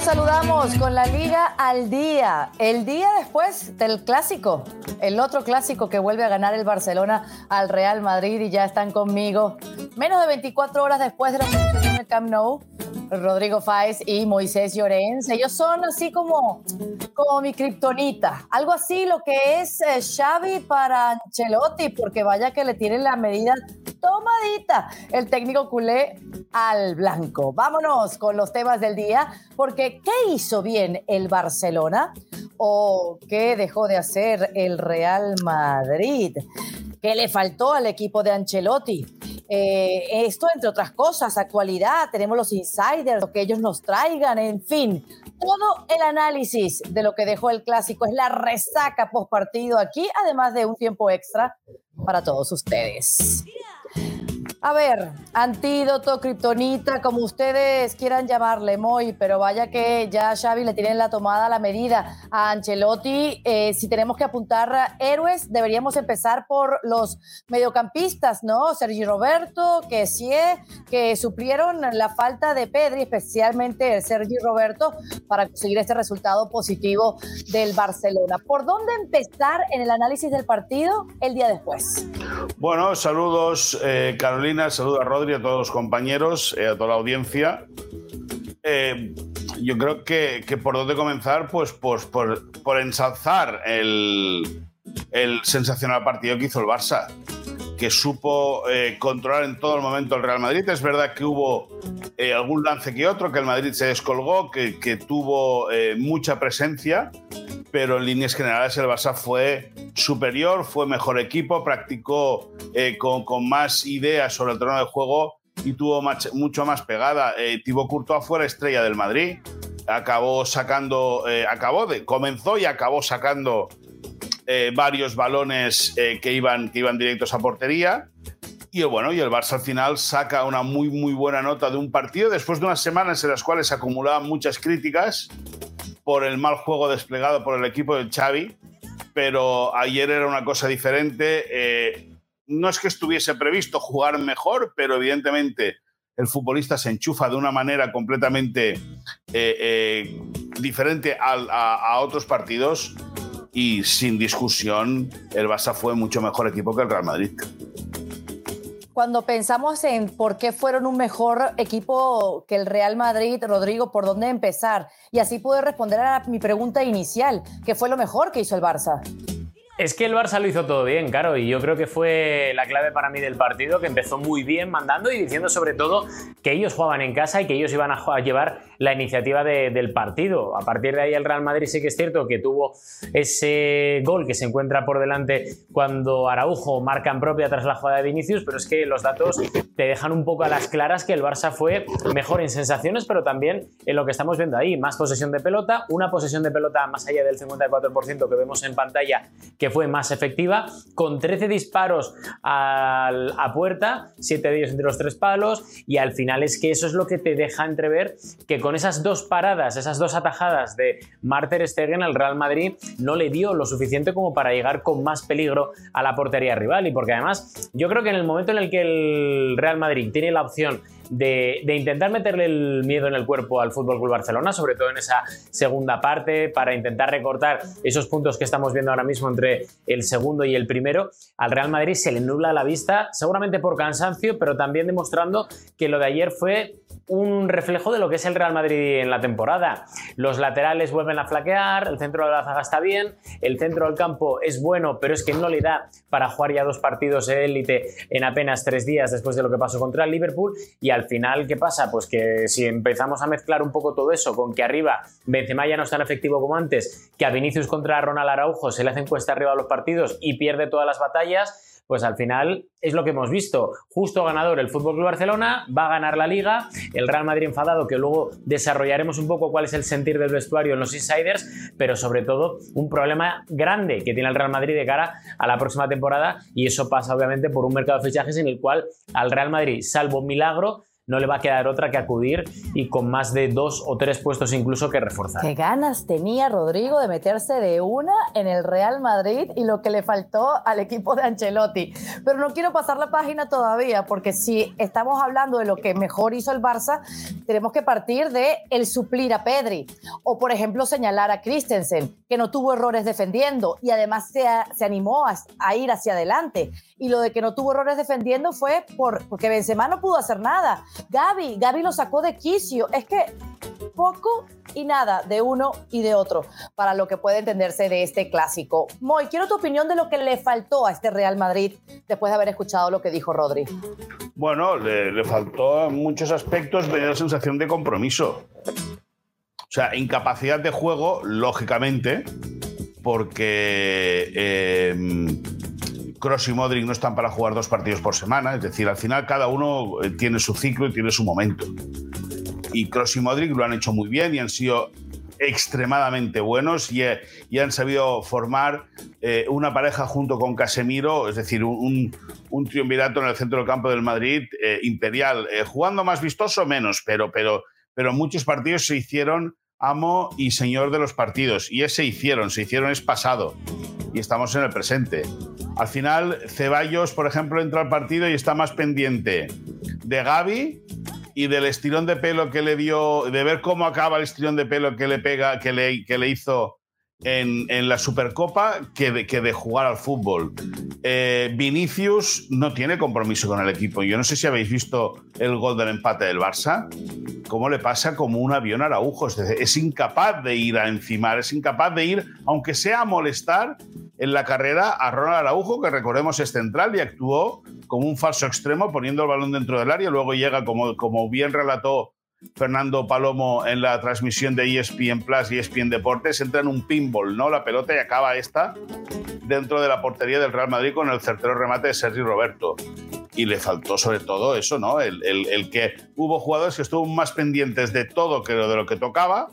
Saludamos con la Liga al día. El día después del clásico, el otro clásico que vuelve a ganar el Barcelona al Real Madrid y ya están conmigo. Menos de 24 horas después de la el Camp Nou, Rodrigo Fáez y Moisés Llorens. Ellos son así como, como mi kriptonita. Algo así lo que es eh, Xavi para Ancelotti, porque vaya que le tienen la medida tomadita el técnico culé al blanco. Vámonos con los temas del día, porque ¿qué hizo bien el Barcelona? ¿O qué dejó de hacer el Real Madrid? ¿Qué le faltó al equipo de Ancelotti? Eh, esto, entre otras cosas, actualidad, tenemos los insiders, lo que ellos nos traigan, en fin, todo el análisis de lo que dejó el clásico es la resaca post partido aquí, además de un tiempo extra para todos ustedes. A ver, antídoto, kriptonita, como ustedes quieran llamarle, Moy, pero vaya que ya Xavi le tienen la tomada la medida a Ancelotti. Eh, si tenemos que apuntar a héroes, deberíamos empezar por los mediocampistas, ¿no? Sergi Roberto, que sí, que suplieron la falta de Pedri, especialmente el Sergi Roberto, para conseguir este resultado positivo del Barcelona. ¿Por dónde empezar en el análisis del partido el día después? Bueno, saludos, eh, Carolina saludos a Rodri, a todos los compañeros, eh, a toda la audiencia. Eh, yo creo que, por dónde comenzar, pues, pues por, por ensalzar el, el, sensacional partido que hizo el Barça, que supo eh, controlar en todo el momento el Real Madrid. Es verdad que hubo algún lance que otro, que el Madrid se descolgó, que, que tuvo mucha presencia, pero en líneas generales el Barça fue superior, fue mejor equipo, practicó eh, con, con, más ideas sobre el terreno de juego y tuvo mucho más pegada. Eh, Thibaut Courtois fue la estrella del Madrid, acabó sacando, eh, acabó de, comenzó y acabó sacando eh, varios balones que, iban, que iban directos a portería. Y bueno, y el Barça al final saca una muy, muy buena nota de un partido después de unas semanas en las cuales se acumulaban muchas críticas por el mal juego desplegado por el equipo de Xavi, pero ayer era una cosa diferente. Eh, no es que estuviese previsto jugar mejor, pero evidentemente el futbolista se enchufa de una manera completamente eh, eh, diferente a, otros partidos y sin discusión el Barça fue mucho mejor equipo que el Real Madrid cuando pensamos en por qué fueron un mejor equipo que el Real Madrid, Rodrigo, ¿por dónde empezar? Y así pude responder a mi pregunta inicial, ¿qué fue lo mejor que hizo el Barça? Es que el Barça lo hizo todo bien, claro, y yo creo que fue la clave para mí del partido, que empezó muy bien mandando y diciendo sobre todo que ellos jugaban en casa y que ellos iban a llevar la iniciativa del partido. A partir de ahí el Real Madrid sí que es cierto que tuvo ese gol que se encuentra por delante cuando Araujo marca en propia tras la jugada de Vinicius, pero es que los datos te dejan un poco a las claras que el Barça fue mejor en sensaciones, pero también en lo que estamos viendo ahí, más posesión de pelota, una posesión de pelota más allá del 54% que vemos en pantalla que fue más efectiva, con 13 disparos a puerta, 7 de ellos entre los tres palos, y al final es que eso es lo que te deja entrever que con esas dos paradas, esas dos atajadas de Marter Stegen, el Real Madrid no le dio lo suficiente como para llegar con más peligro a la portería rival, y porque además yo creo que en el momento en el que el Real Madrid tiene la opción de, intentar meterle el miedo en el cuerpo al Fútbol Club Barcelona, sobre todo en esa segunda parte, para intentar recortar esos puntos que estamos viendo ahora mismo entre el segundo y el primero. Al Real Madrid se le nubla la vista, seguramente por cansancio, pero también demostrando que lo de ayer fue un reflejo de lo que es el Real Madrid en la temporada. Los laterales vuelven a flaquear, el centro de la zaga está bien, el centro del campo es bueno, pero es que no le da para jugar ya dos partidos de élite en apenas tres días después de lo que pasó contra el Liverpool. Y final, ¿qué pasa? Pues que si empezamos a mezclar un poco todo eso con que arriba Benzema ya no es tan efectivo como antes, que a Vinicius contra Ronald Araujo se le hacen cuesta arriba a los partidos y pierde todas las batallas, pues al final es lo que hemos visto. Justo ganador el Fútbol Club Barcelona, va a ganar la liga, el Real Madrid enfadado, que luego desarrollaremos un poco cuál es el sentir del vestuario en los insiders, pero sobre todo un problema grande que tiene el Real Madrid de cara a la próxima temporada y eso pasa obviamente por un mercado de fichajes en el cual al Real Madrid, salvo milagro, no le va a quedar otra que acudir y con más de dos o tres puestos incluso que reforzar. Qué ganas tenía Rodrigo de meterse de una en el Real Madrid y lo que le faltó al equipo de Ancelotti. Pero no quiero pasar la página todavía porque si estamos hablando de lo que mejor hizo el Barça, tenemos que partir de el suplir a Pedri o por ejemplo señalar a Christensen que no tuvo errores defendiendo y además se, se animó a, a, ir hacia adelante. Y lo de que no tuvo errores defendiendo fue por, porque Benzema no pudo hacer nada. Gaby, Gaby lo sacó de quicio. Es que poco y nada de uno y de otro para lo que puede entenderse de este clásico. Moy, quiero tu opinión de lo que le faltó a este Real Madrid después de haber escuchado lo que dijo Rodri. Bueno, le, faltó en muchos aspectos la sensación de compromiso. O sea, incapacidad de juego, lógicamente, porque eh, Kroos y Modric no están para jugar dos partidos por semana. Es decir, al final cada uno eh, tiene su ciclo y tiene su momento. Y Kroos y Modric lo han hecho muy bien y han sido extremadamente buenos y, y han sabido formar eh, una pareja junto con Casemiro, es decir, un, un, triunvirato en el centro del campo del Madrid eh, imperial, eh, jugando más vistoso menos, pero, pero muchos partidos se hicieron amo y señor de los partidos y ese hicieron, se hicieron es pasado y estamos en el presente. Al final, Ceballos, por ejemplo, entra al partido y está más pendiente de Gaby y del estirón de pelo que le dio, de ver cómo acaba el estirón de pelo que le pega, que le, que le hizo en, la Supercopa que de, jugar al fútbol. Eh, Vinicius no tiene compromiso con el equipo. Yo no sé si habéis visto el gol del empate del Barça. Cómo le pasa como un avión a Araujo. Es incapaz de ir a encimar, es incapaz de ir, aunque sea a molestar en la carrera a Ronald Araujo, que recordemos es central y actuó como un falso extremo poniendo el balón dentro del área. Luego llega, como, como bien relató Fernando Palomo en la transmisión de ESPN Plus y ESPN Deportes, entra en un pinball, ¿no? La pelota y acaba esta dentro de la portería del Real Madrid con el certero remate de Sergi Roberto. Y le faltó sobre todo eso, ¿no? El que hubo jugadores que estuvieron más pendientes de todo que de lo que tocaba.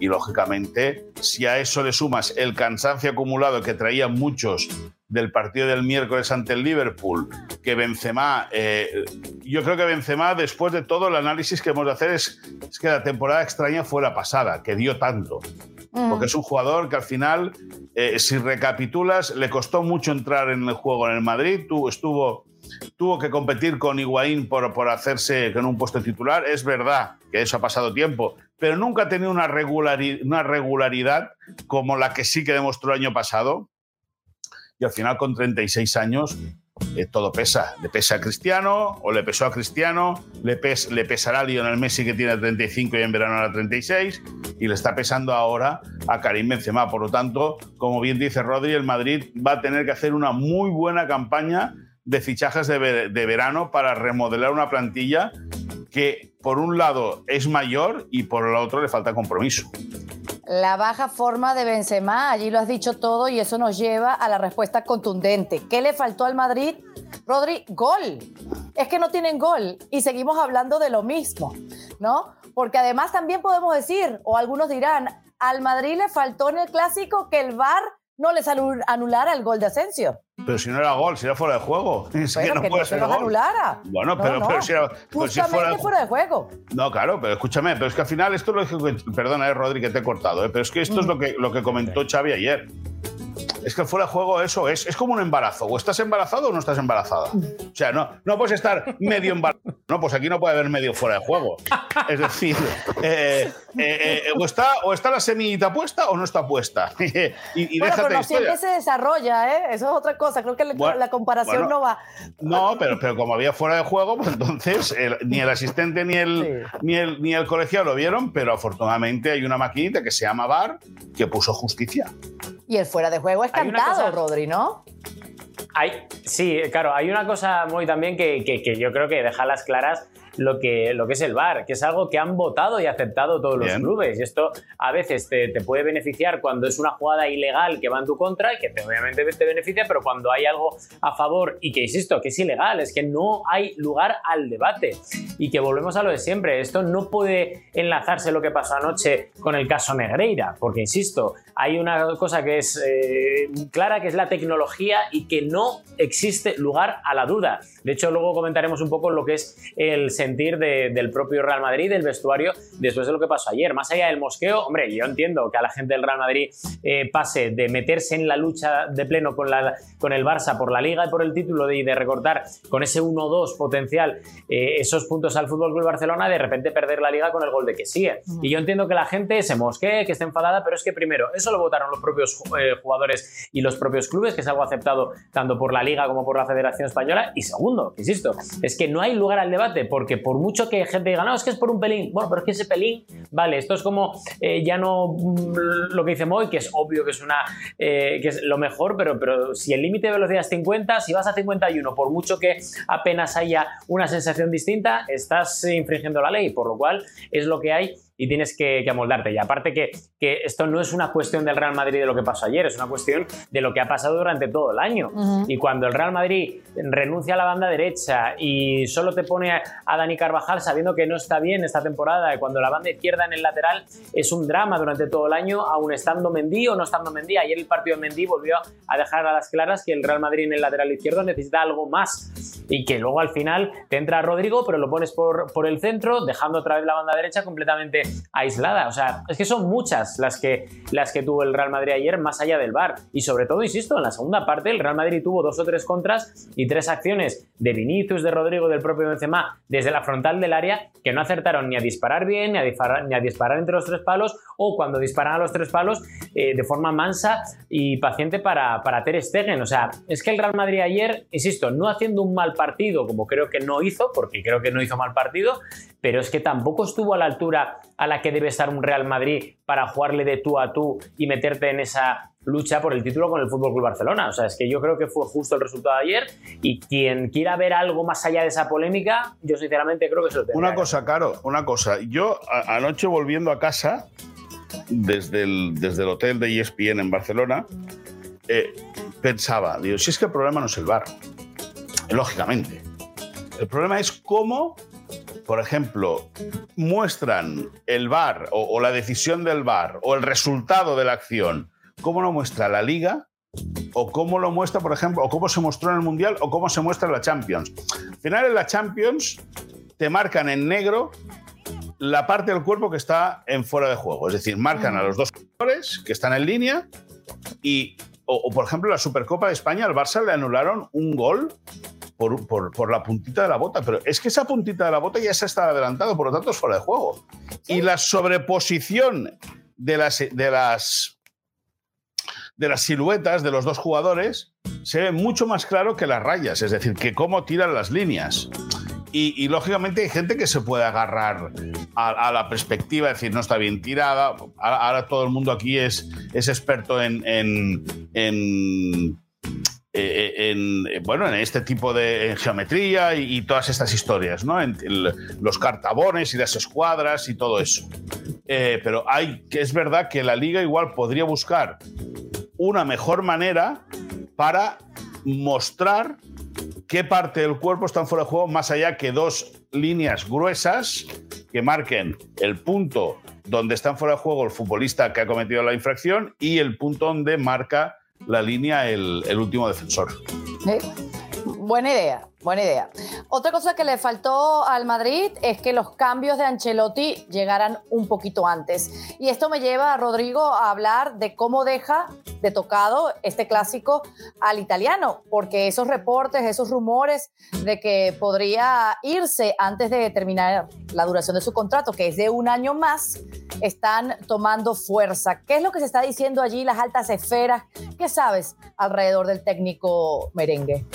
Y lógicamente, si a eso le sumas el cansancio acumulado que traían muchos del partido del miércoles ante el Liverpool, que Benzema, eh, yo creo que Benzema, después de todo el análisis que hemos de hacer, es, es que la temporada extraña fue la pasada, que dio tanto. Mm. Porque es un jugador que al final, eh, si recapitulas, le costó mucho entrar en el juego en el Madrid, tuvo, estuvo, tuvo que competir con Higuaín por, por hacerse con un puesto titular. Es verdad que eso ha pasado tiempo, pero nunca ha tenido una, regulari una regularidad como la que sí que demostró el año pasado y al final con 36 años eh, todo pesa. Le pesa a Cristiano o le pesó a Cristiano, le, pes, le pesará a Lionel Messi que tiene 35 y en verano era 36 y le está pesando ahora a Karim Benzema. Por lo tanto, como bien dice Rodri, el Madrid va a tener que hacer una muy buena campaña de fichajes de, de verano para remodelar una plantilla que por un lado es mayor y por el otro le falta compromiso. La baja forma de Benzema, allí lo has dicho todo y eso nos lleva a la respuesta contundente. ¿Qué le faltó al Madrid? Rodri, gol. Es que no tienen gol y seguimos hablando de lo mismo, ¿no? Porque además también podemos decir, o algunos dirán, al Madrid le faltó en el clásico que el VAR no les anulara el gol de Asensio. Pero si no era gol, si era fuera de juego. Es bueno, que no que puede no ser gol. anulara. Bueno, No, pero, no. pero si era. pero si fuera, fuera de juego. No, claro, pero escúchame, pero es que al final esto es lo que. Perdona, eh, Rodri, que te he cortado, eh, pero es que esto es lo que, lo que comentó Xavi ayer. Es que fuera de juego eso es, es como un embarazo. O estás embarazado o no estás embarazada. O sea, no, no puedes estar medio embarazado. No, pues aquí no puede haber medio fuera de juego. Es decir, eh, eh, eh, o, está, o está la semillita puesta o no está puesta. y, y Bueno, pero no siempre se desarrolla, ¿eh? Eso es otra cosa. Creo que la- Bueno, la comparación bueno. no va. No, pero, pero como había fuera de juego, pues entonces el- ni el asistente ni el, Sí. ni, el, ni el colegiado lo vieron, pero afortunadamente hay una maquinita que se llama VAR que puso justicia. Y el fuera de juego es Hay cantado, cosa- Rodri, ¿no? Hay, sí, claro, hay una cosa muy también que, que- que yo creo que deja las claras lo que, lo que es el VAR, que es algo que han votado y aceptado todos los Bien. clubes. Y esto a veces te, te puede beneficiar cuando es una jugada ilegal que va en tu contra y que te- obviamente te beneficia, pero cuando hay algo a favor y que, insisto, que es ilegal, es que no hay lugar al debate. Y que volvemos a lo de siempre, esto no puede enlazarse lo que pasó anoche con el caso Negreira, porque, insisto, hay una cosa que es eh, clara, que es la tecnología y que no no existe lugar a la duda. De hecho, luego comentaremos un poco lo que es el sentir del propio Real Madrid, del vestuario, después de lo que pasó ayer. Más allá del mosqueo, hombre, yo entiendo que a la gente del Real Madrid eh, pase de meterse en la lucha de pleno con, la, con el Barça por la Liga y por el título y de, recortar con ese 1-2 potencial eh, esos puntos al Fútbol Club Barcelona, de repente perder la Liga con el gol de que sigue. Y yo entiendo que la gente se mosquee, que esté enfadada, pero es que primero, eso lo votaron los propios eh, jugadores y los propios clubes, que es algo aceptado tanto por la Liga como por la Federación Española. Y segundo, insisto, es que no hay lugar al debate, porque por mucho que gente diga, no, es que es por un pelín, bueno, pero es que ese pelín, vale, esto es como eh, ya no mm, lo que dice Moy, que es obvio que es una eh, que es lo mejor, pero, pero si el límite de velocidad es 50, si vas a 51, por mucho que apenas haya una sensación distinta, estás infringiendo la ley, por lo cual es lo que hay y tienes que, amoldarte. Y aparte que, que, esto no es una cuestión del Real Madrid de lo que pasó ayer, es una cuestión de lo que ha pasado durante todo el año. Y cuando el Real Madrid renuncia a la banda derecha y solo te pone a Dani Carvajal sabiendo que no está bien esta temporada, y cuando la banda izquierda en el lateral es un drama durante todo el año, aún estando Mendy o no estando Mendy. Ayer el partido de Mendy volvió a dejar a las claras que el Real Madrid en el lateral izquierdo necesita algo más y que luego al final te entra Rodrigo, pero lo pones por, por el centro, dejando otra vez la banda derecha completamente aislada. O sea, es que son muchas las que, las que tuvo el Real Madrid ayer, más allá del bar. Y sobre todo, insisto, en la segunda parte el Real Madrid tuvo dos o tres contras y tres acciones de Vinicius, de Rodrigo, del propio Benzema, desde la frontal del área, que no acertaron ni a disparar bien, ni a disparar, entre los tres palos, o cuando disparan a los tres palos, eh, de forma mansa y paciente para, para Ter Stegen. O sea, es que el Real Madrid ayer, insisto, no haciendo un mal partido, como creo que no hizo, porque creo que no hizo mal partido, pero es que tampoco estuvo a la altura a la que debe estar un Real Madrid para jugarle de tú a tú y meterte en esa lucha por el título con el Fútbol Club Barcelona. O sea, es que yo creo que fue justo el resultado de ayer y quien quiera ver algo más allá de esa polémica, yo sinceramente creo que se lo tendrá. Una cosa, Caro, una cosa. Yo anoche volviendo a casa desde el, desde el hotel de ESPN en Barcelona, eh, pensaba, digo, si es que el problema no es el bar, lógicamente. El problema es cómo por ejemplo, muestran el VAR o, la decisión del VAR o el resultado de la acción, ¿cómo lo muestra la liga? O cómo lo muestra, por ejemplo, o cómo se mostró en el Mundial o cómo se muestra en la Champions. Al final, en la Champions te marcan en negro la parte del cuerpo que está en fuera de juego. Es decir, marcan a los dos jugadores que están en línea y, o, por ejemplo, la Supercopa de España al Barça le anularon un gol por, la puntita de la bota, pero es que esa puntita de la bota ya se está adelantado, por lo tanto es fuera de juego. Y la sobreposición de las, de las de las siluetas de los dos jugadores se ve mucho más claro que las rayas, es decir, que cómo tiran las líneas. Y, lógicamente hay gente que se puede agarrar a, la perspectiva, decir, no está bien tirada. Ahora, todo el mundo aquí es, es experto en, en eh, eh, en, eh, bueno, en este tipo de geometría y, todas estas historias, ¿no? Los cartabones y las escuadras y todo eso. pero hay que es verdad que la liga igual podría buscar una mejor manera para mostrar qué parte del cuerpo está fuera de juego, más allá que dos líneas gruesas que marquen el punto donde está fuera de juego el futbolista que ha cometido la infracción y el punto donde marca la línea el, último defensor. Buena idea, buena idea. Otra cosa que le faltó al Madrid es que los cambios de Ancelotti llegaran un poquito antes. Y esto me lleva a Rodrigo a hablar de cómo deja de tocado este clásico al italiano, porque esos reportes, esos rumores de que podría irse antes de terminar la duración de su contrato, que es de un año más, están tomando fuerza. ¿Qué es lo que se está diciendo allí, las altas esferas? ¿Qué sabes alrededor del técnico merengue?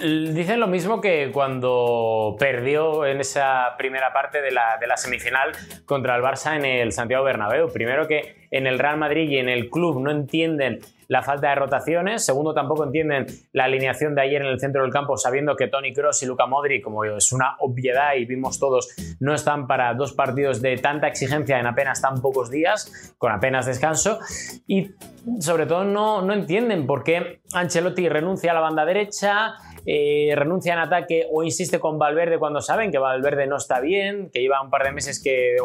Dicen lo mismo que cuando perdió en esa primera parte de la, semifinal contra el Barça en el Santiago Bernabéu. Primero que en el Real Madrid y en el club no entienden la falta de rotaciones. Segundo, tampoco entienden la alineación de ayer en el centro del campo, sabiendo que Tony Cross y Luca Modri, como es una obviedad y vimos todos, no están para dos partidos de tanta exigencia en apenas tan pocos días, con apenas descanso. Y sobre todo no, no entienden por qué Ancelotti renuncia a la banda derecha, eh, renuncia en ataque o insiste con Valverde cuando saben que Valverde no está bien, que lleva un par de meses que,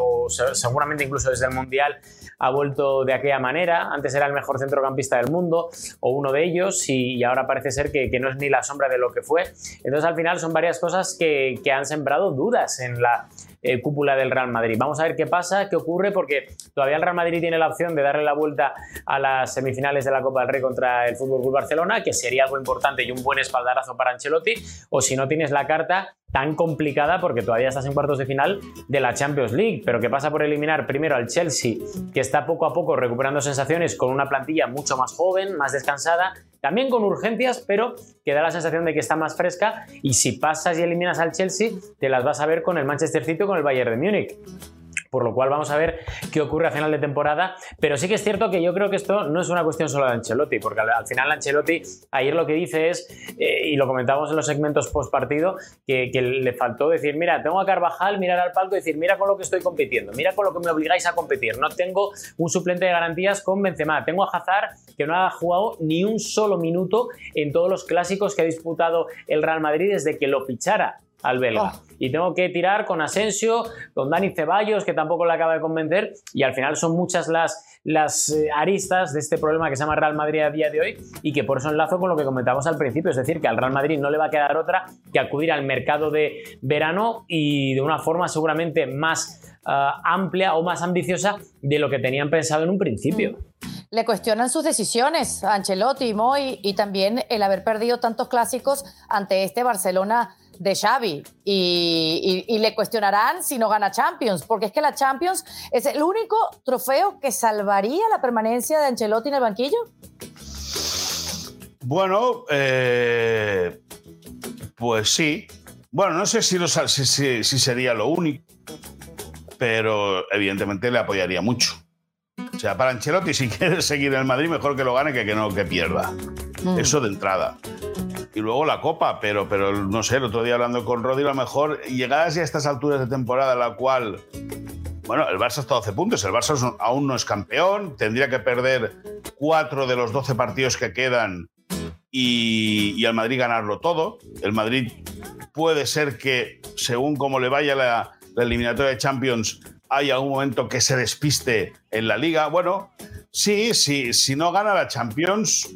seguramente incluso desde el Mundial, ha vuelto de aquella manera. Antes era el mejor centrocampista del mundo o uno de ellos y, ahora parece ser que, no es ni la sombra de lo que fue. Entonces al final son varias cosas que, que han sembrado dudas en la eh, cúpula del Real Madrid. Vamos a ver qué pasa, qué ocurre, porque todavía el Real Madrid tiene la opción de darle la vuelta a las semifinales de la Copa del Rey contra el Fútbol Club Barcelona, que sería algo importante y un buen espaldarazo para Ancelotti, o si no tienes la carta tan complicada porque todavía estás en cuartos de final de la Champions League, pero que pasa por eliminar primero al Chelsea, que está poco a poco recuperando sensaciones con una plantilla mucho más joven, más descansada, también con urgencias, pero que da la sensación de que está más fresca. Y si pasas y eliminas al Chelsea, te las vas a ver con el Manchester City o con el Bayern de Múnich por lo cual vamos a ver qué ocurre a final de temporada. Pero sí que es cierto que yo creo que esto no es una cuestión solo de Ancelotti, porque al, final Ancelotti ayer lo que dice es, eh, y lo comentábamos en los segmentos post partido, que, le faltó decir, mira, tengo a Carvajal, mirar al palco y decir, mira con lo que estoy compitiendo, mira con lo que me obligáis a competir. No tengo un suplente de garantías con Benzema, tengo a Hazard que no ha jugado ni un solo minuto en todos los clásicos que ha disputado el Real Madrid desde que lo fichara al belga. Oh. Y tengo que tirar con Asensio, con Dani Ceballos, que tampoco le acaba de convencer, y al final son muchas las, las eh, aristas de este problema que se llama Real Madrid a día de hoy y que por eso enlazo con lo que comentamos al principio, es decir, que al Real Madrid no le va a quedar otra que acudir al mercado de verano y de una forma seguramente más eh, amplia o más ambiciosa de lo que tenían pensado en un principio. Mm. Le cuestionan sus decisiones Ancelotti y Moy y también el haber perdido tantos clásicos ante este Barcelona de Xavi y, le cuestionarán si no gana Champions, porque es que la Champions es el único trofeo que salvaría la permanencia de Ancelotti en el banquillo. Bueno, eh, pues sí. Bueno, no sé si, si, sería lo único, pero evidentemente le apoyaría mucho. O sea, para Ancelotti, si quiere seguir en el Madrid, mejor que lo gane que que no que pierda. Mm. Eso de entrada y luego la Copa, pero, pero no sé, el otro día hablando con Rodri, a lo mejor llegadas a estas alturas de temporada, la cual, bueno, el Barça está a 12 puntos, el Barça aún no es campeón, tendría que perder cuatro de los 12 partidos que quedan y, y al Madrid ganarlo todo. El Madrid puede ser que, según cómo le vaya la, eliminatoria de Champions, haya un momento que se despiste en la liga. Bueno, sí, sí, si no gana la Champions,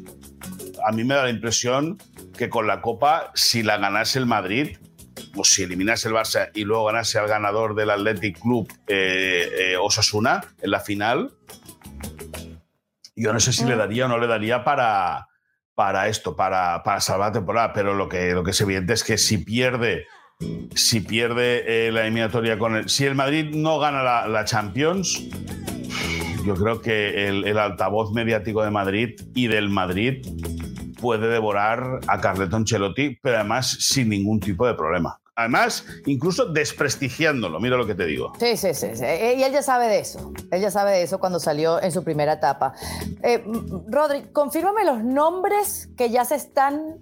a mí me da la impresión que con la Copa, si la ganase el Madrid, o si eliminase el Barça y luego ganase al ganador del Athletic Club eh, eh, Osasuna en la final, yo no sé si le mm. daría o no le daría para, para esto, para, para salvar la temporada, pero lo que, lo que es evidente es que si pierde, si pierde eh, la eliminatoria con el... Si el Madrid no gana la, Champions, yo creo que el, el altavoz mediático de Madrid y del Madrid puede devorar a Carleton Ancelotti, pero además sin ningún tipo de problema. Además, incluso desprestigiándolo, mira lo que te digo. Sí, sí, sí, Y él ya sabe de eso. Él ya sabe de eso cuando salió en su primera etapa. Eh, Rodri, confírmame los nombres que ya se están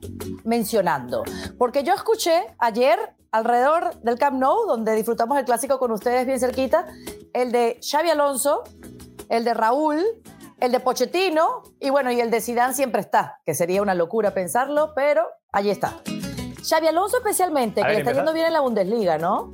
mencionando. Porque yo escuché ayer alrededor del Camp Nou, donde disfrutamos el clásico con ustedes bien cerquita, el de Xavi Alonso, el de Raúl, el de Pochettino y bueno, y el de Zidane siempre está, que sería una locura pensarlo, pero allí está. Xavi Alonso especialmente, que le está yendo bien en la Bundesliga, ¿no?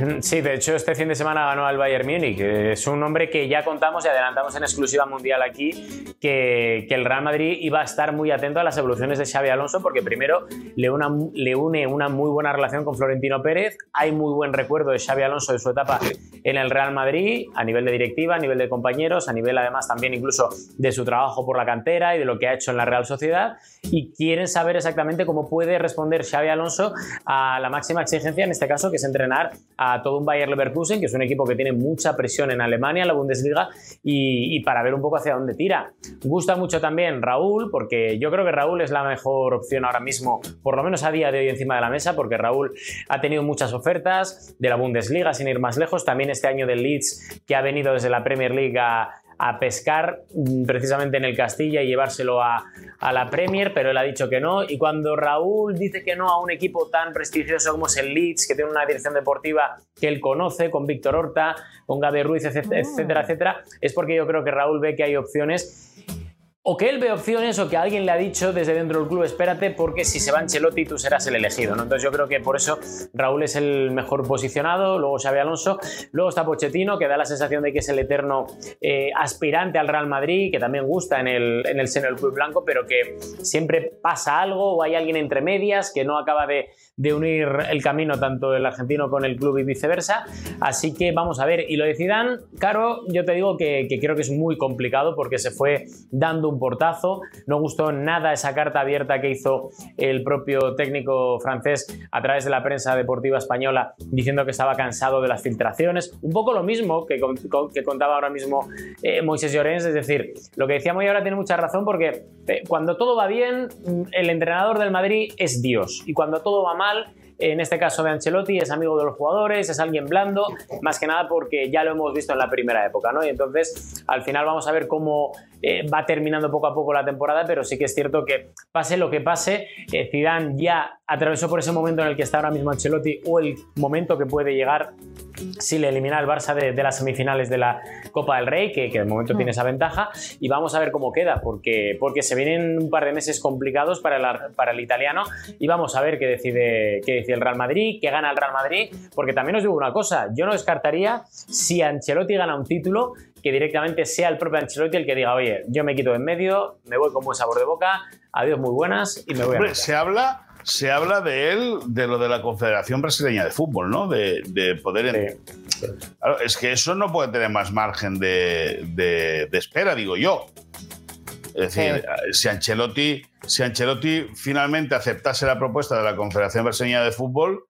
Sí, de hecho este fin de semana ganó al Bayern Múnich. Es un hombre que ya contamos y adelantamos en exclusiva mundial aquí que, el Real Madrid iba a estar muy atento a las evoluciones de Xavi Alonso porque primero le, le une una muy buena relación con Florentino Pérez. Hay muy buen recuerdo de Xavi Alonso de su etapa en el Real Madrid a nivel de directiva, a nivel de compañeros, a nivel además también incluso de su trabajo por la cantera y de lo que ha hecho en la Real Sociedad y quieren saber exactamente cómo puede responder Xavi Alonso a la máxima exigencia en este caso que es entrenar a todo un Bayer Leverkusen, que es un equipo que tiene mucha presión en Alemania, en la Bundesliga, y, para ver un poco hacia dónde tira. Gusta mucho también Raúl, porque yo creo que Raúl es la mejor opción ahora mismo, por lo menos a día de hoy encima de la mesa, porque Raúl ha tenido muchas ofertas de la Bundesliga, sin ir más lejos, también este año del Leeds, que ha venido desde la Premier League a, a pescar mm, precisamente en el Castilla y llevárselo a, la Premier, pero él ha dicho que no. Y cuando Raúl dice que no a un equipo tan prestigioso como es el Leeds, que tiene una dirección deportiva que él conoce, con Víctor Horta, con Gaby Ruiz, etcétera, etcétera, es porque yo creo que Raúl ve que hay opciones o que él ve opciones o que alguien le ha dicho desde dentro del club, espérate, porque si se va Ancelotti tú serás el elegido. Entonces yo creo que por eso Raúl es el mejor posicionado, luego Xavi Alonso, luego está Pochettino, que da la sensación de que es el eterno eh, aspirante al Real Madrid, que también gusta en el, en el seno del club blanco, pero que siempre pasa algo o hay alguien entre medias que no acaba de, de unir el camino tanto el argentino con el club y viceversa. Así que vamos a ver. Y lo de Caro, yo te digo que, que creo que es muy complicado porque se fue dando un portazo. No gustó nada esa carta abierta que hizo el propio técnico francés a través de la prensa deportiva española diciendo que estaba cansado de las filtraciones. Un poco lo mismo que, que contaba ahora mismo eh, Moisés Llorens, es decir, lo que decía Moy ahora tiene mucha razón porque eh, cuando todo va bien, el entrenador del Madrid es Dios y cuando todo va mal, en este caso de Ancelotti, es amigo de los jugadores, es alguien blando, más que nada porque ya lo hemos visto en la primera época, ¿no? Y entonces, al final vamos a ver cómo eh, va terminando poco a poco la temporada, pero sí que es cierto que pase lo que pase, eh, Zidane ya atravesó por ese momento en el que está ahora mismo Ancelotti o el momento que puede llegar si le elimina el Barça de, las semifinales de la Copa del Rey, que, de momento tiene esa ventaja, y vamos a ver cómo queda, porque, porque se vienen un par de meses complicados para el, para el italiano, y vamos a ver qué decide, qué decide el Real Madrid, qué gana el Real Madrid, porque también os digo una cosa, yo no descartaría si Ancelotti gana un título, que directamente sea el propio Ancelotti el que diga, oye, yo me quito de en medio, me voy con buen sabor de boca, adiós muy buenas y me voy a... Se habla se habla de él, de lo de la Confederación Brasileña de Fútbol, ¿no? De, poder. es que eso no puede tener más margen de, espera, digo yo. Es decir, si, Ancelotti, si Ancelotti finalmente aceptase la propuesta de la Confederación Brasileña de Fútbol,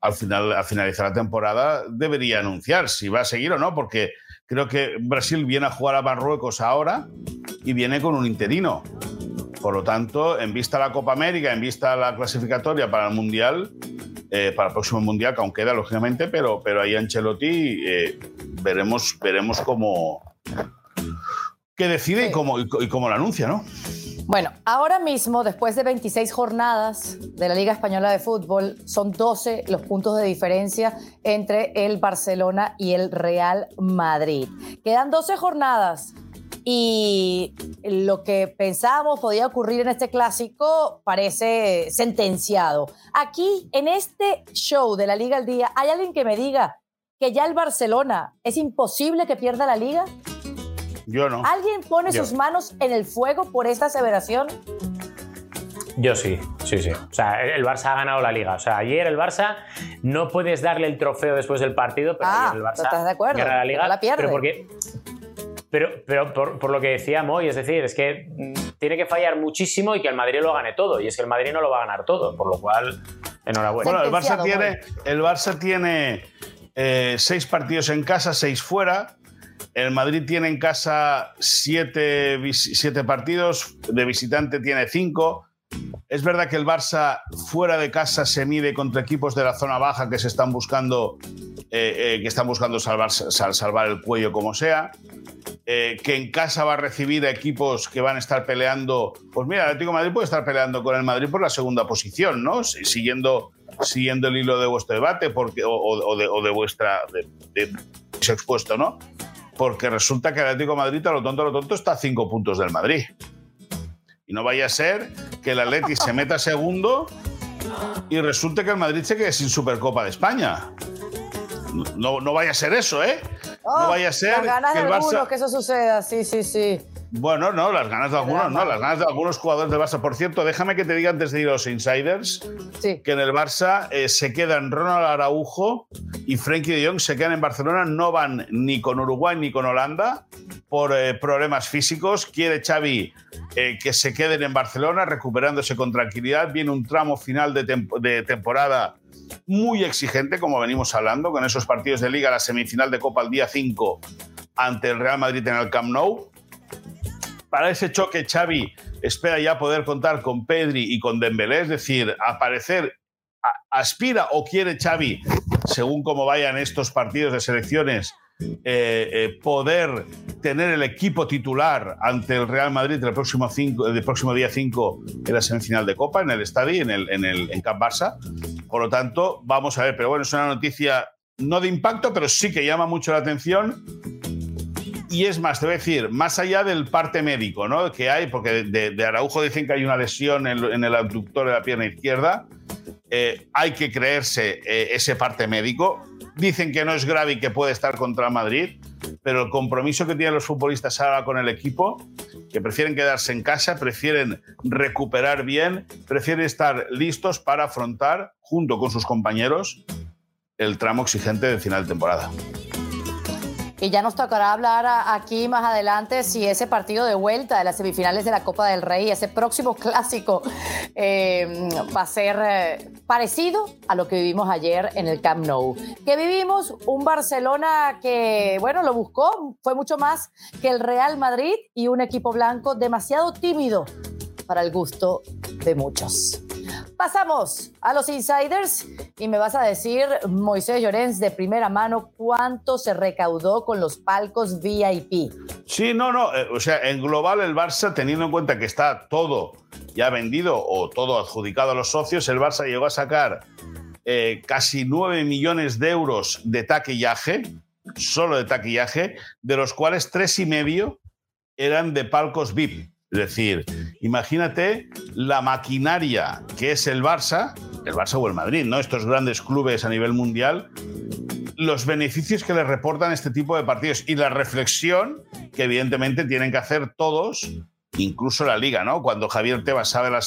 al, final, al finalizar la temporada debería anunciar si va a seguir o no, porque creo que Brasil viene a jugar a Marruecos ahora y viene con un interino. Por lo tanto, en vista a la Copa América, en vista a la clasificatoria para el Mundial, eh, para el próximo Mundial, que aún queda, lógicamente, pero, pero ahí Ancelotti eh, veremos, veremos cómo qué decide y, cómo, y, cómo lo anuncia, ¿no? Bueno, ahora mismo, después de 26 jornadas de la Liga Española de Fútbol, son 12 los puntos de diferencia entre el Barcelona y el Real Madrid. Quedan 12 jornadas y lo que pensábamos podía ocurrir en este clásico parece sentenciado. Aquí, en este show de la Liga al Día, ¿hay alguien que me diga que ya el Barcelona es imposible que pierda la liga? Yo no. ¿Alguien pone sus manos en el fuego por esta aseveración? Yo sí, sí, sí. O sea, el Barça ha ganado la liga. O sea, ayer el Barça no puedes darle el trofeo después del partido, pero ah, ayer el Barça ¿estás de acuerdo? gana la liga. la pierde. Pero porque pero, pero por, lo que decía Moy, es decir, es que mm, tiene que fallar muchísimo y que el Madrid lo gane todo. Y es que el Madrid no lo va a ganar todo, por lo cual, enhorabuena. Bueno, el Barça tiene, el Barça tiene eh, seis partidos en casa, seis fuera. El Madrid tiene en casa siete, siete partidos, de visitante tiene cinco. Es verdad que el Barça fuera de casa se mide contra equipos de la zona baja que se están buscando, eh, eh, que están buscando salvar, salvar el cuello como sea. Eh, que en casa va a recibir a equipos que van a estar peleando. Pues mira, el Atlético Madrid puede estar peleando con el Madrid por la segunda posición, ¿no? Siguiendo, siguiendo el hilo de vuestro debate porque, o, de, vuestra. De, expuesto, ¿no? Porque resulta que el Atlético de Madrid, a lo tonto, a lo tonto, está a cinco puntos del Madrid. Y no vaya a ser que el Atlético se meta segundo y resulte que el Madrid se quede sin Supercopa de España. No, no vaya a ser eso, ¿eh? no vaya a ser. Las ganas que de algunos que eso suceda, sí, sí, sí. Bueno, no, las ganas de algunos, no, las ganas de algunos jugadores del Barça. Por cierto, déjame que te diga antes de ir a los insiders que en el Barça eh, se quedan Ronald Araujo y Frenkie de Jong, se quedan en Barcelona, no van ni con Uruguay ni con Holanda por eh, problemas físicos. Quiere Xavi eh, que se queden en Barcelona recuperándose con tranquilidad. Viene un tramo final de, de temporada muy exigente, como venimos hablando, con esos partidos de liga, la semifinal de Copa el día 5 ante el Real Madrid en el Camp Nou. Para ese choque, Xavi espera ya poder contar con Pedri y con Dembélé, es decir, aparecer, aspira o quiere Xavi, según cómo vayan estos partidos de selecciones, eh, eh, poder tener el equipo titular ante el Real Madrid el próximo, el próximo día 5 en la semifinal de Copa, en el estadio, en el, en en Camp Barça. Por lo tanto, vamos a ver, pero bueno, es una noticia no de impacto, pero sí que llama mucho la atención y es más, te voy a decir, más allá del parte médico, ¿no? Que hay, porque de, Araujo dicen que hay una lesión en, el abductor de la pierna izquierda. Eh, hay que creerse eh, ese parte médico. Dicen que no es grave y que puede estar contra Madrid, pero el compromiso que tienen los futbolistas ahora con el equipo, que prefieren quedarse en casa, prefieren recuperar bien, prefieren estar listos para afrontar, junto con sus compañeros, el tramo exigente del final de temporada. Y ya nos tocará hablar aquí más adelante si ese partido de vuelta de las semifinales de la Copa del Rey, ese próximo clásico, eh, va a ser eh, parecido a lo que vivimos ayer en el Camp Nou. Que vivimos un Barcelona que, bueno, lo buscó, fue mucho más que el Real Madrid y un equipo blanco demasiado tímido para el gusto de muchos. Pasamos a los insiders y me vas a decir, Moisés Llorens, de primera mano, cuánto se recaudó con los palcos VIP. Sí, no, no, eh, o sea, en global el Barça, teniendo en cuenta que está todo ya vendido o todo adjudicado a los socios, el Barça llegó a sacar eh, casi 9 millones de euros de taquillaje, solo de taquillaje, de los cuales tres y medio eran de palcos VIP. Es decir, imagínate la maquinaria que es el Barça, el Barça o el Madrid, ¿no? Estos grandes clubes a nivel mundial, los beneficios que les reportan este tipo de partidos y la reflexión que evidentemente tienen que hacer todos incluso la liga, ¿no? Cuando Javier Tebas sale la,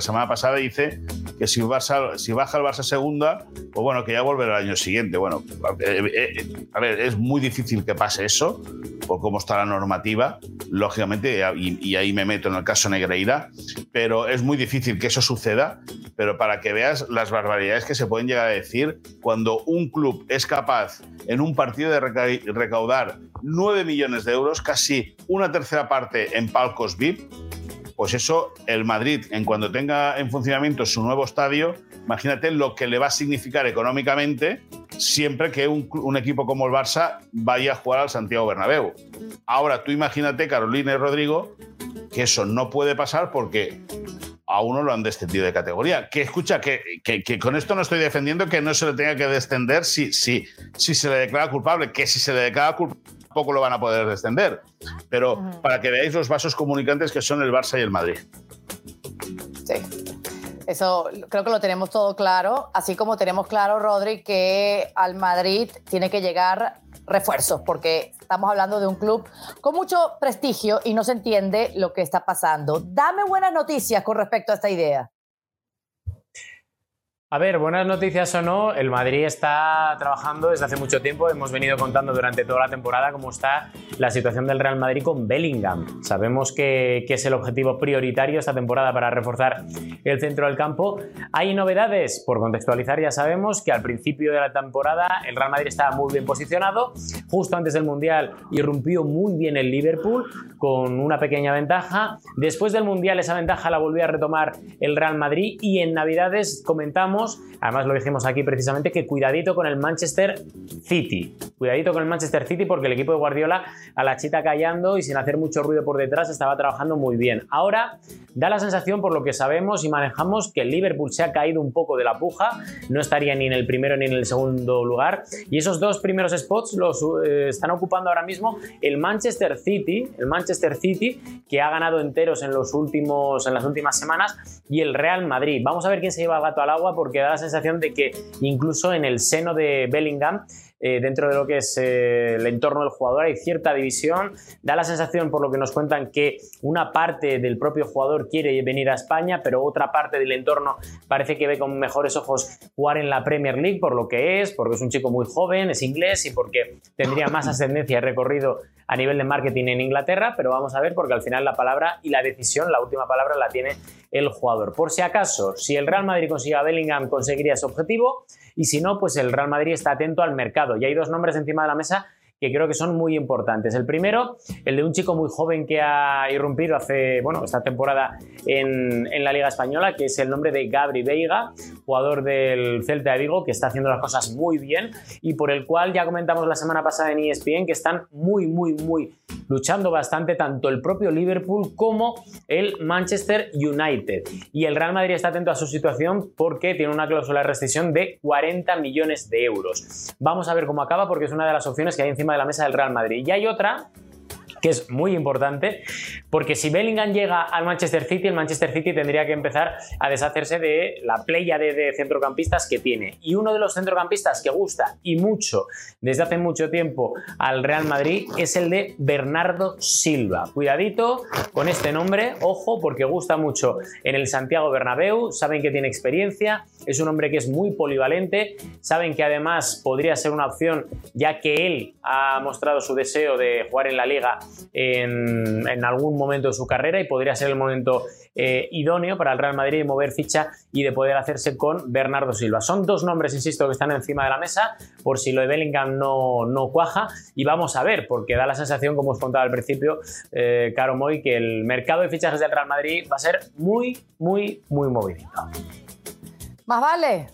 semana pasada y dice que si, si baja el Barça segunda, pues bueno, que ya volverá el año siguiente. Bueno, eh, eh, a ver, es muy difícil que pase eso, por cómo está la normativa, lógicamente, y, ahí me meto en el caso Negreira, pero es muy difícil que eso suceda, pero para que veas las barbaridades que se pueden llegar a decir cuando un club es capaz en un partido de recaudar 9 millones de euros, casi una tercera parte en palcos pues eso, el Madrid, en cuanto tenga en funcionamiento su nuevo estadio, imagínate lo que le va a significar económicamente siempre que un, equipo como el Barça vaya a jugar al Santiago Bernabéu. Ahora, tú imagínate, Carolina y Rodrigo, que eso no puede pasar porque a uno lo han descendido de categoría. Que escucha, que, con esto no estoy defendiendo que no se le tenga que descender si, si se le declara culpable, que si se le declara culpable poco lo van a poder descender. Pero para que veáis los vasos comunicantes que son el Barça y el Madrid. Sí. Eso creo que lo tenemos todo claro, así como tenemos claro, Rodri, que al Madrid tiene que llegar refuerzos, porque estamos hablando de un club con mucho prestigio y no se entiende lo que está pasando. Dame buenas noticias con respecto a esta idea. A ver, buenas noticias o no, el Madrid está trabajando desde hace mucho tiempo. Hemos venido contando durante toda la temporada cómo está la situación del Real Madrid con Bellingham. Sabemos que, es el objetivo prioritario esta temporada para reforzar el centro del campo. Hay novedades, por contextualizar, ya sabemos que al principio de la temporada el Real Madrid estaba muy bien posicionado. Justo antes del Mundial irrumpió muy bien el Liverpool con una pequeña ventaja. Después del Mundial esa ventaja la volvió a retomar el Real Madrid y en Navidades comentamos además lo dijimos aquí precisamente, que cuidadito con el Manchester City. Cuidadito con el Manchester City porque el equipo de Guardiola a la chita callando y sin hacer mucho ruido por detrás estaba trabajando muy bien. Ahora da la sensación, por lo que sabemos y manejamos, que el Liverpool se ha caído un poco de la puja, no estaría ni en el primero ni en el segundo lugar. Y esos dos primeros spots los eh, están ocupando ahora mismo el Manchester City, el Manchester City que ha ganado enteros en, los últimos, en las últimas semanas, y el Real Madrid. Vamos a ver quién se lleva el gato al agua da la sensación de que incluso en el seno de Bellingham eh, dentro de lo que es eh, el entorno del jugador hay cierta división. Da la sensación, por lo que nos cuentan, que una parte del propio jugador quiere venir a España, pero otra parte del entorno parece que ve con mejores ojos jugar en la Premier League por lo que es, porque es un chico muy joven, es inglés y porque tendría más ascendencia y recorrido a nivel de marketing en Inglaterra, pero vamos a ver porque al final la palabra y la decisión, la última palabra la tiene el jugador. Por si acaso, si el Real Madrid consigue a Bellingham, conseguiría ese objetivo y si no, pues el Real Madrid está atento al mercado. Y hay dos nombres encima de la mesa que creo que son muy importantes. El primero, el de un chico muy joven que ha irrumpido hace, bueno, esta temporada en, la Liga Española, que es el nombre de Gabri Veiga, jugador del Celta de Vigo, que está haciendo las cosas muy bien y por el cual ya comentamos la semana pasada en ESPN que están muy, muy, muy luchando bastante tanto el propio Liverpool como el Manchester United. Y el Real Madrid está atento a su situación porque tiene una cláusula de rescisión de 40 millones de euros. Vamos a ver cómo acaba porque es una de las opciones que hay encima de la mesa del Real Madrid. Y hay otra que es muy importante, porque si Bellingham llega al Manchester City, el Manchester City tendría que empezar a deshacerse de la playa de, centrocampistas que tiene. Y uno de los centrocampistas que gusta y mucho desde hace mucho tiempo al Real Madrid es el de Bernardo Silva. Cuidadito con este nombre, ojo, porque gusta mucho en el Santiago Bernabéu, saben que tiene experiencia, es un hombre que es muy polivalente, saben que además podría ser una opción ya que él ha mostrado su deseo de jugar en la liga en, algún momento de su carrera y podría ser el momento eh, idóneo para el Real Madrid de mover ficha y de poder hacerse con Bernardo Silva. Son dos nombres, insisto, que están encima de la mesa por si lo de Bellingham no, no cuaja y vamos a ver, porque da la sensación, como os contaba al principio, eh, Caro Moy, que el mercado de fichajes del Real Madrid va a ser muy, muy, muy movidito. Más vale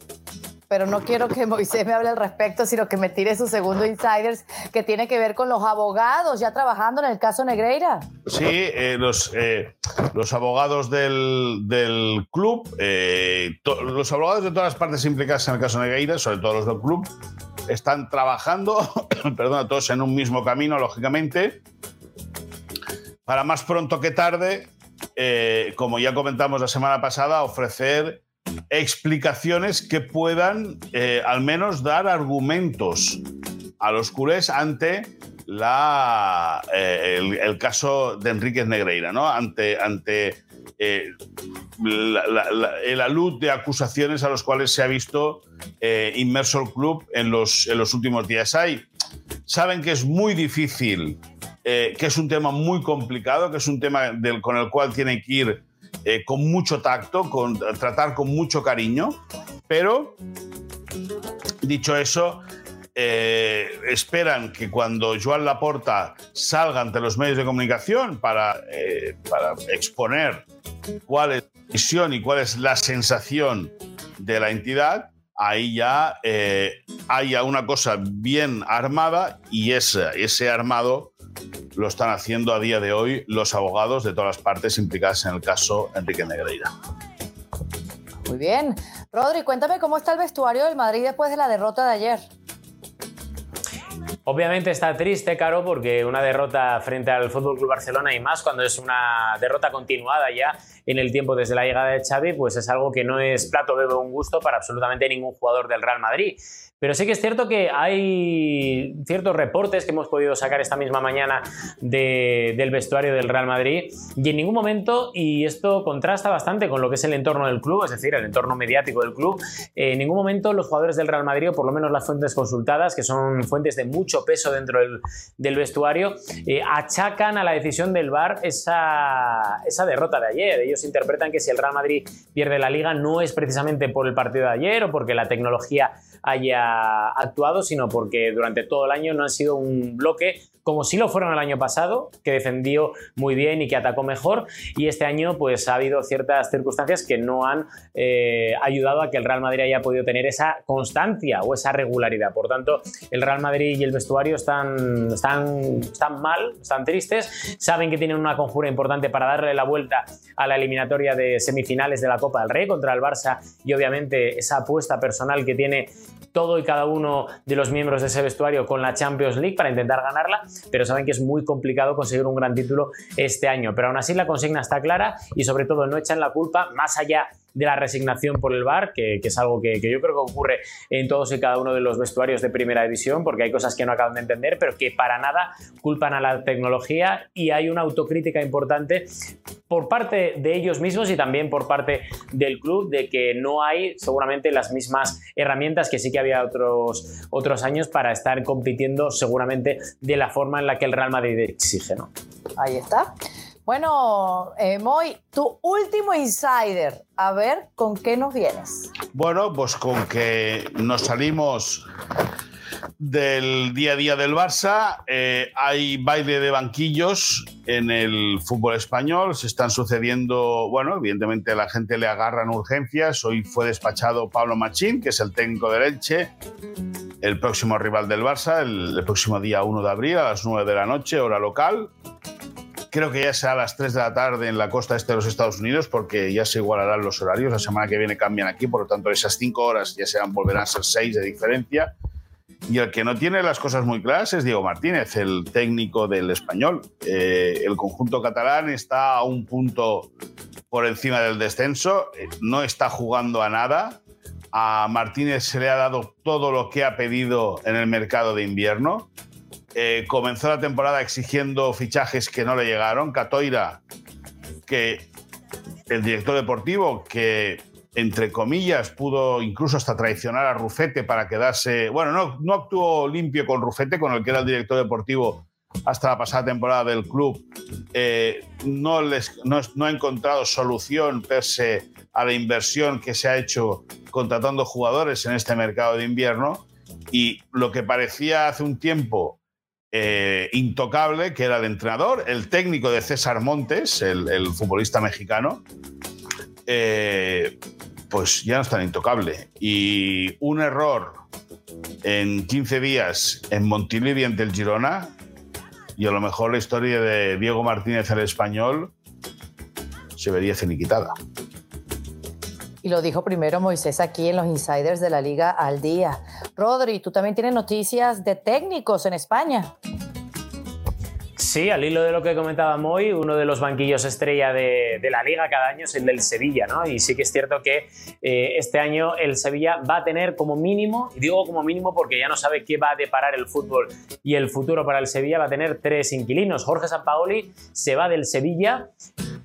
pero no quiero que Moisés me hable al respecto, sino que me tire su segundo insiders que tiene que ver con los abogados ya trabajando en el caso Negreira. Sí, eh, los, eh, los abogados del, del club, eh, los abogados de todas las partes implicadas en el caso Negreira, sobre todo los del club, están trabajando, perdona, todos en un mismo camino, lógicamente, para más pronto que tarde, como ya comentamos la semana pasada, ofrecer explicaciones que puedan eh, al menos dar argumentos a los culés ante la, eh, el, caso de Enríquez Negreira, ¿no? ante, ante eh, el alud de acusaciones a los cuales se ha visto inmerso el club en los, en los últimos días. Hay, saben que es muy difícil, que es un tema muy complicado, que es un tema con el cual tienen que ir eh, con mucho tacto, con, tratar con mucho cariño, pero dicho eso, eh, esperan que cuando Joan Laporta salga ante los medios de comunicación para, eh, para exponer cuál es la visión y cuál es la sensación de la entidad, ahí ya haya una cosa bien armada y ese, ese armado lo están haciendo a día de hoy los abogados de todas las partes implicadas en el caso Enrique Negreira. Muy bien. Rodri, cuéntame cómo está el vestuario del Madrid después de la derrota de ayer. Obviamente está triste, Caro, porque una derrota frente al Fútbol Club Barcelona y más cuando es una derrota continuada ya en el tiempo desde la llegada de Xavi, pues es algo que no es plato de un gusto para absolutamente ningún jugador del Real Madrid. Pero sí que es cierto que hay ciertos reportes que hemos podido sacar esta misma mañana del vestuario del Real Madrid y en ningún momento, y esto contrasta bastante con lo que es el entorno del club, es decir, el entorno mediático del club, en ningún momento los jugadores del Real Madrid, o por lo menos las fuentes consultadas, que son fuentes de mucho peso dentro del, vestuario, eh, achacan a la decisión del VAR esa, esa derrota de ayer. Ellos interpretan que si el Real Madrid pierde la liga no es precisamente por el partido de ayer o porque la tecnología haya actuado, sino porque durante todo el año no han sido un bloque como si lo fueron el año pasado, que defendió muy bien y que atacó mejor, y este año pues ha habido ciertas circunstancias que no han eh, ayudado a que el Real Madrid haya podido tener esa constancia o esa regularidad. Por tanto, el Real Madrid y el vestuario están, están, están mal, están tristes, saben que tienen una conjura importante para darle la vuelta a la eliminatoria de semifinales de la Copa del Rey contra el Barça y obviamente esa apuesta personal que tiene todo y cada uno de los miembros de ese vestuario con la Champions League para intentar ganarla pero saben que es muy complicado conseguir un gran título este año. Pero aún así la consigna está clara y sobre todo no echan la culpa más allá de la resignación por el VAR, que, es algo que, yo creo que ocurre en todos y cada uno de los vestuarios de primera división, porque hay cosas que no acaban de entender, pero que para nada culpan a la tecnología y hay una autocrítica importante por parte de ellos mismos y también por parte del club de que no hay seguramente las mismas herramientas que sí que había otros, otros años para estar compitiendo seguramente de la forma en la que el Real Madrid exige. ¿no? Ahí está. Bueno, eh, Moy, tu último insider, a ver con qué nos vienes. Bueno, pues con que nos salimos del día a día del Barça. Eh, hay baile de banquillos en el fútbol español. Se están sucediendo, bueno, evidentemente la gente le agarran urgencias. Hoy fue despachado Pablo Machín, que es el técnico del Elche, el próximo rival del Barça, el, el próximo día 1 de abril a las 9 de la noche, hora local creo que ya sea a las 3 de la tarde en la costa este de los Estados Unidos, porque ya se igualarán los horarios. La semana que viene cambian aquí, por lo tanto, esas 5 horas ya serán, volverán a ser 6 de diferencia. Y el que no tiene las cosas muy claras es Diego Martínez, el técnico del español. Eh, el conjunto catalán está a un punto por encima del descenso, eh, no está jugando a nada. A Martínez se le ha dado todo lo que ha pedido en el mercado de invierno. Eh, comenzó la temporada exigiendo fichajes que no le llegaron. Catoira, que el director deportivo, que entre comillas, pudo incluso hasta traicionar a Rufete para quedarse. Bueno, no, no actuó limpio con Rufete, con el que era el director deportivo hasta la pasada temporada del club. Eh, no, les, no, no, ha encontrado solución pese a la inversión que se ha hecho contratando jugadores en este mercado de invierno. Y lo que parecía hace un tiempo eh, intocable, que era el entrenador, el técnico de César Montes, el, futbolista mexicano, eh, pues ya no es tan intocable. Y un error en 15 días en Montilivi ante el Girona, y a lo mejor la historia de Diego Martínez el español se vería ceniquitada. Y lo dijo primero Moisés aquí en los insiders de la Liga al día. Rodri, tú también tienes noticias de técnicos en España. Sí, al hilo de lo que comentaba Moy, uno de los banquillos estrella de, de, la liga cada año es el del Sevilla, ¿no? Y sí que es cierto que eh, este año el Sevilla va a tener como mínimo, y digo como mínimo porque ya no sabe qué va a deparar el fútbol y el futuro para el Sevilla, va a tener tres inquilinos. Jorge Sampaoli se va del Sevilla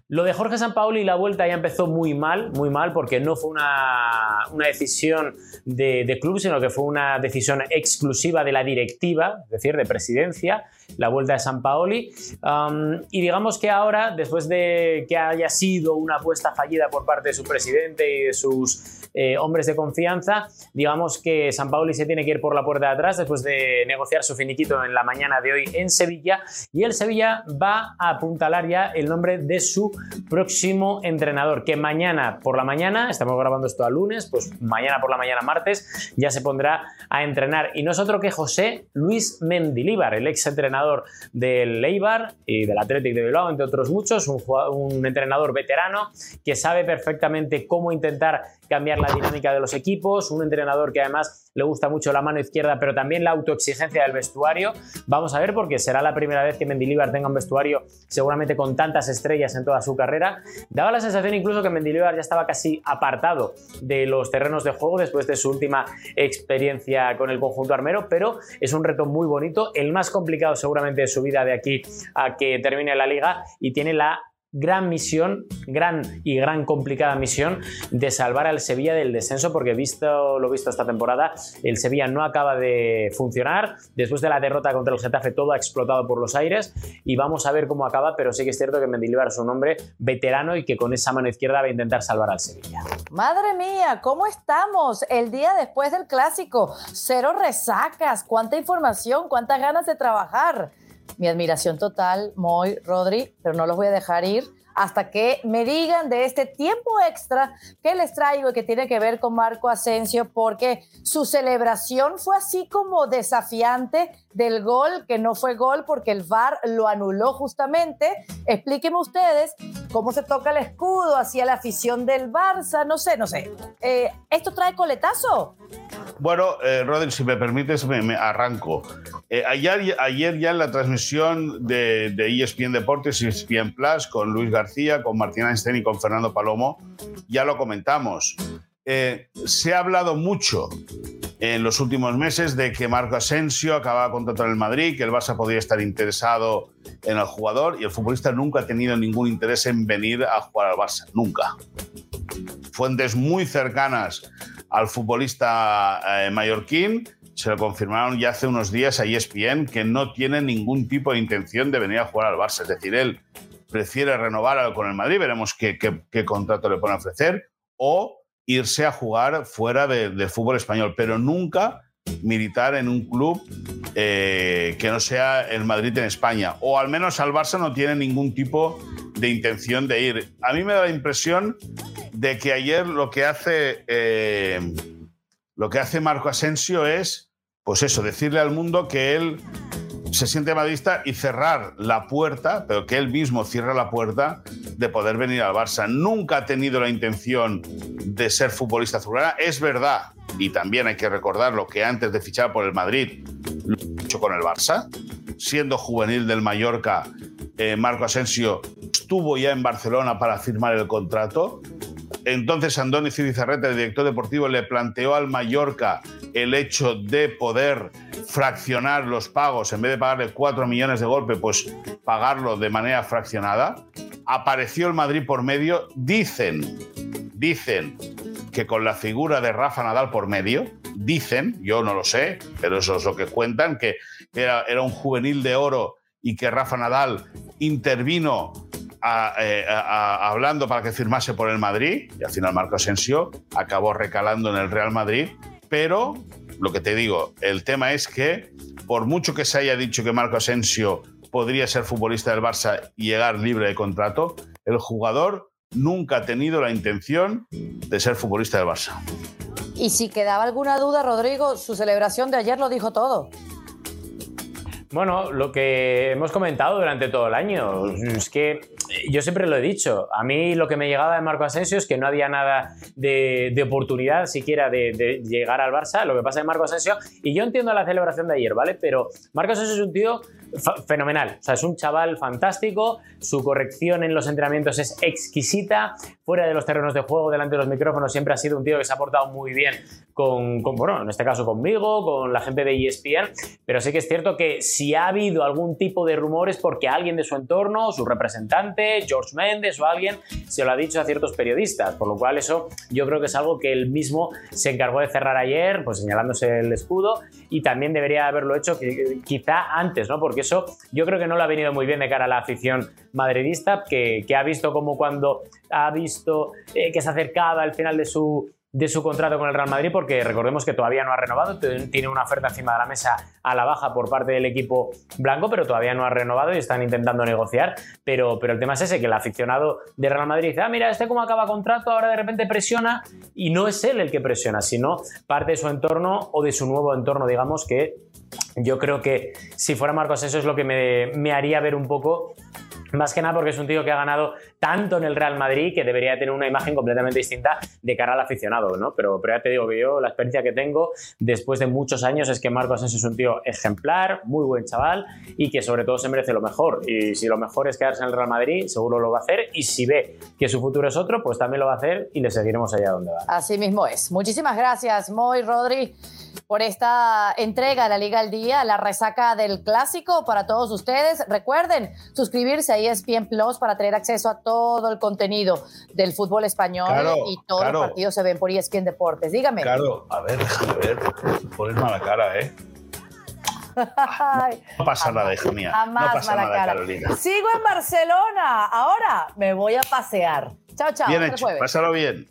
lo de Jorge Sampaoli y la vuelta ya empezó muy mal, muy mal, porque no fue una, una decisión de, de, club, sino que fue una decisión exclusiva de la directiva, es decir, de presidencia, la vuelta de Sampaoli. Um, y digamos que ahora, después de que haya sido una apuesta fallida por parte de su presidente y de sus eh, hombres de confianza, digamos que Sampaoli se tiene que ir por la puerta de atrás después de negociar su finiquito en la mañana de hoy en Sevilla, y el Sevilla va a apuntalar ya el nombre de su próximo entrenador, que mañana por la mañana, estamos grabando esto a lunes, pues mañana por la mañana, martes, ya se pondrá a entrenar. Y no es otro que José Luis Mendilíbar, el ex entrenador del Eibar y del Athletic de Bilbao, entre otros muchos, un, un entrenador veterano que sabe perfectamente cómo intentar cambiar la dinámica de los equipos, un entrenador que además le gusta mucho la mano izquierda, pero también la autoexigencia del vestuario. Vamos a ver porque será la primera vez que Mendilibar tenga un vestuario seguramente con tantas estrellas en toda su carrera. Daba la sensación incluso que Mendilibar ya estaba casi apartado de los terrenos de juego después de su última experiencia con el conjunto armero, pero es un reto muy bonito, el más complicado seguramente de su vida de aquí a que termine la liga y tiene la gran misión, gran y gran complicada misión de salvar al Sevilla del descenso, porque visto lo visto esta temporada, el Sevilla no acaba de funcionar. Después de la derrota contra el Getafe, todo ha explotado por los aires y vamos a ver cómo acaba, pero sí que es cierto que Mendilibar es un hombre veterano y que con esa mano izquierda va a intentar salvar al Sevilla. Madre mía, ¿cómo estamos? El día después del clásico, cero resacas, cuánta información, cuántas ganas de trabajar mi admiración total, Moy, Rodri, pero no los voy a dejar ir hasta que me digan de este tiempo extra que les traigo y que tiene que ver con Marco Asensio, porque su celebración fue así como desafiante del gol, que no fue gol porque el VAR lo anuló justamente. Explíquenme ustedes cómo se toca el escudo hacia la afición del Barça, no sé, no sé. Eh, ¿Esto trae coletazo? Bueno, eh, Rodri, si me permites, me, arranco. Eh, ayer, ayer, ya en la transmisión de, de ESPN Deportes y ESPN Plus con Luis García, con Martín Einstein y con Fernando Palomo, ya lo comentamos. Eh, se ha hablado mucho en los últimos meses de que Marco Asensio acababa contrato en el Madrid, que el Barça podría estar interesado en el jugador y el futbolista nunca ha tenido ningún interés en venir a jugar al Barça, nunca. Fuentes muy cercanas al futbolista eh, mallorquín se lo confirmaron ya hace unos días a ESPN que no tiene ningún tipo de intención de venir a jugar al Barça. Es decir, él prefiere renovar con el Madrid, veremos qué, contrato le pone a ofrecer, o irse a jugar fuera del de fútbol español, pero nunca militar en un club eh, que no sea el Madrid en España. O al menos al Barça no tiene ningún tipo de intención de ir. A mí me da la impresión de que ayer lo que hace, eh, lo que hace Marco Asensio es pues eso, decirle al mundo que él se siente madridista y cerrar la puerta, pero que él mismo cierra la puerta de poder venir al Barça. Nunca ha tenido la intención de ser futbolista azulgrana. Es verdad y también hay que recordarlo que antes de fichar por el Madrid, lo hecho con el Barça, siendo juvenil del Mallorca, eh, Marco Asensio estuvo ya en Barcelona para firmar el contrato. Entonces Andoni Cibizarreta, el director deportivo, le planteó al Mallorca el hecho de poder fraccionar los pagos, en vez de pagarle 4 millones de golpe, pues pagarlo de manera fraccionada. Apareció el Madrid por medio. Dicen, dicen que con la figura de Rafa Nadal por medio, dicen, yo no lo sé, pero eso es lo que cuentan, que era un juvenil de oro y que Rafa Nadal intervino eh, hablando para que firmase por el Madrid, y al final Marco Asensio acabó recalando en el Real Madrid, pero lo que te digo, el tema es que por mucho que se haya dicho que Marco Asensio podría ser futbolista del Barça y llegar libre de contrato, el jugador nunca ha tenido la intención de ser futbolista del Barça. Y si quedaba alguna duda, Rodrigo, su celebración de ayer lo dijo todo. Bueno, lo que hemos comentado durante todo el año es que yo siempre lo he dicho. A mí lo que me llegaba de Marco Asensio es que no había nada de, oportunidad siquiera de, llegar al Barça. Lo que pasa en Marco Asensio, y yo entiendo la celebración de ayer, ¿vale? Pero Marco Asensio es un tío fenomenal. O sea, es un chaval fantástico. Su corrección en los entrenamientos es exquisita. Fuera de los terrenos de juego, delante de los micrófonos, siempre ha sido un tío que se ha portado muy bien con, con bueno, en este caso conmigo, con la gente de ESPN. Pero sí que es cierto que si ha habido algún tipo de rumores porque alguien de su entorno, su representante, George Mendes o alguien, se lo ha dicho a ciertos periodistas. Por lo cual eso yo creo que es algo que él mismo se encargó de cerrar ayer, pues señalándose el escudo y también debería haberlo hecho quizá antes, ¿no? Porque eso yo creo que no le ha venido muy bien de cara a la afición madridista, que, ha visto como cuando ha visto eh, que se acercaba al final de su, de su contrato con el Real Madrid, porque recordemos que todavía no ha renovado, tiene una oferta encima de la mesa a la baja por parte del equipo blanco, pero todavía no ha renovado y están intentando negociar. Pero, pero el tema es ese, que el aficionado de Real Madrid dice, ah, mira, este como acaba contrato, ahora de repente presiona, y no es él el que presiona, sino parte de su entorno o de su nuevo entorno, digamos, que yo creo que si fuera Marcos eso es lo que me, me haría ver un poco más que nada porque es un tío que ha ganado tanto en el Real Madrid que debería tener una imagen completamente distinta de cara al aficionado, ¿no? Pero, pero ya te digo que yo la experiencia que tengo después de muchos años es que Marcos Asensio es un tío ejemplar, muy buen chaval y que sobre todo se merece lo mejor. Y si lo mejor es quedarse en el Real Madrid, seguro lo va a hacer. Y si ve que su futuro es otro, pues también lo va a hacer y le seguiremos allá donde va. Así mismo es. Muchísimas gracias, Moy, Rodri por esta entrega de la Liga al Día, la resaca del clásico para todos ustedes. Recuerden suscribirse a ESPN Plus para tener acceso a todo el contenido del fútbol español y todos los partidos se ven por ESPN Deportes. Dígame. Claro, a ver, a ver, pones mala cara, ¿eh? no pasa nada, hija mía. no pasa nada, Carolina. Sigo en Barcelona. Ahora me voy a pasear. Chao, chao. Bien hecho. Pásalo bien.